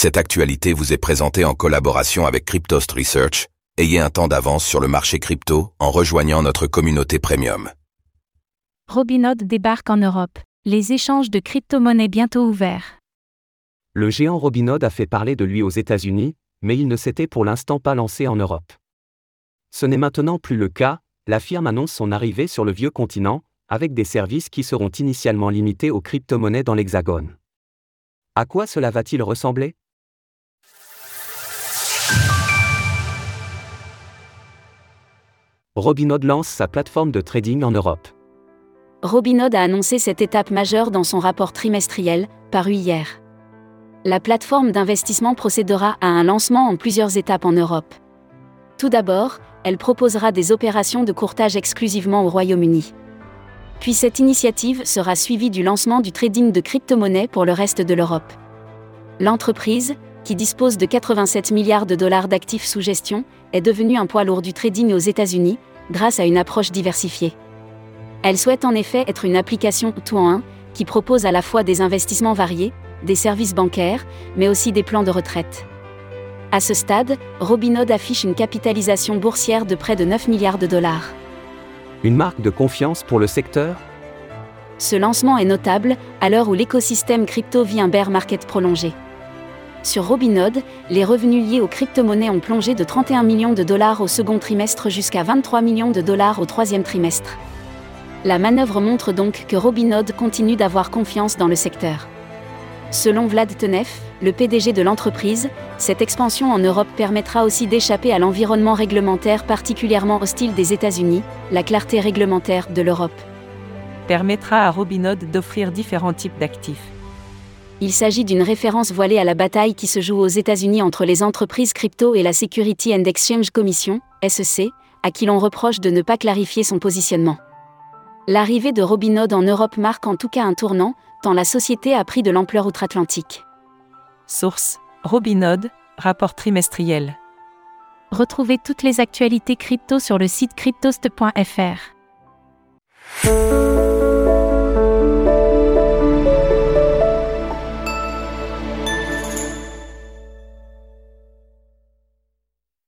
Cette actualité vous est présentée en collaboration avec Cryptost Research. Ayez un temps d'avance sur le marché crypto en rejoignant notre communauté premium. Robinhood débarque en Europe. Les échanges de crypto-monnaies bientôt ouverts. Le géant Robinhood a fait parler de lui aux États-Unis, mais il ne s'était pour l'instant pas lancé en Europe. Ce n'est maintenant plus le cas, la firme annonce son arrivée sur le vieux continent, avec des services qui seront initialement limités aux crypto-monnaies dans l'Hexagone. À quoi cela va-t-il ressembler? Robinhood lance sa plateforme de trading en Europe. Robinhood a annoncé cette étape majeure dans son rapport trimestriel, paru hier. La plateforme d'investissement procédera à un lancement en plusieurs étapes en Europe. Tout d'abord, elle proposera des opérations de courtage exclusivement au Royaume-Uni. Puis cette initiative sera suivie du lancement du trading de crypto-monnaies pour le reste de l'Europe. L'entreprise, qui dispose de 87 milliards de dollars d'actifs sous gestion, est devenue un poids lourd du trading aux États-Unis, grâce à une approche diversifiée. Elle souhaite en effet être une application tout en un, qui propose à la fois des investissements variés, des services bancaires, mais aussi des plans de retraite. À ce stade, Robinhood affiche une capitalisation boursière de près de 9 milliards de dollars. Une marque de confiance pour le secteur? Ce lancement est notable, à l'heure où l'écosystème crypto vit un bear market prolongé. Sur Robinhood, les revenus liés aux crypto-monnaies ont plongé de 31 millions de dollars au second trimestre jusqu'à 23 millions de dollars au troisième trimestre. La manœuvre montre donc que Robinhood continue d'avoir confiance dans le secteur. Selon Vlad Tenev, le PDG de l'entreprise, cette expansion en Europe permettra aussi d'échapper à l'environnement réglementaire particulièrement hostile des États-Unis, la clarté réglementaire de l'Europe. Permettra à Robinhood d'offrir différents types d'actifs. Il s'agit d'une référence voilée à la bataille qui se joue aux États-Unis entre les entreprises crypto et la Security and Exchange Commission, SEC, à qui l'on reproche de ne pas clarifier son positionnement. L'arrivée de Robinhood en Europe marque en tout cas un tournant, tant la société a pris de l'ampleur outre-Atlantique. Source Robinhood, rapport trimestriel. Retrouvez toutes les actualités crypto sur le site cryptost.fr.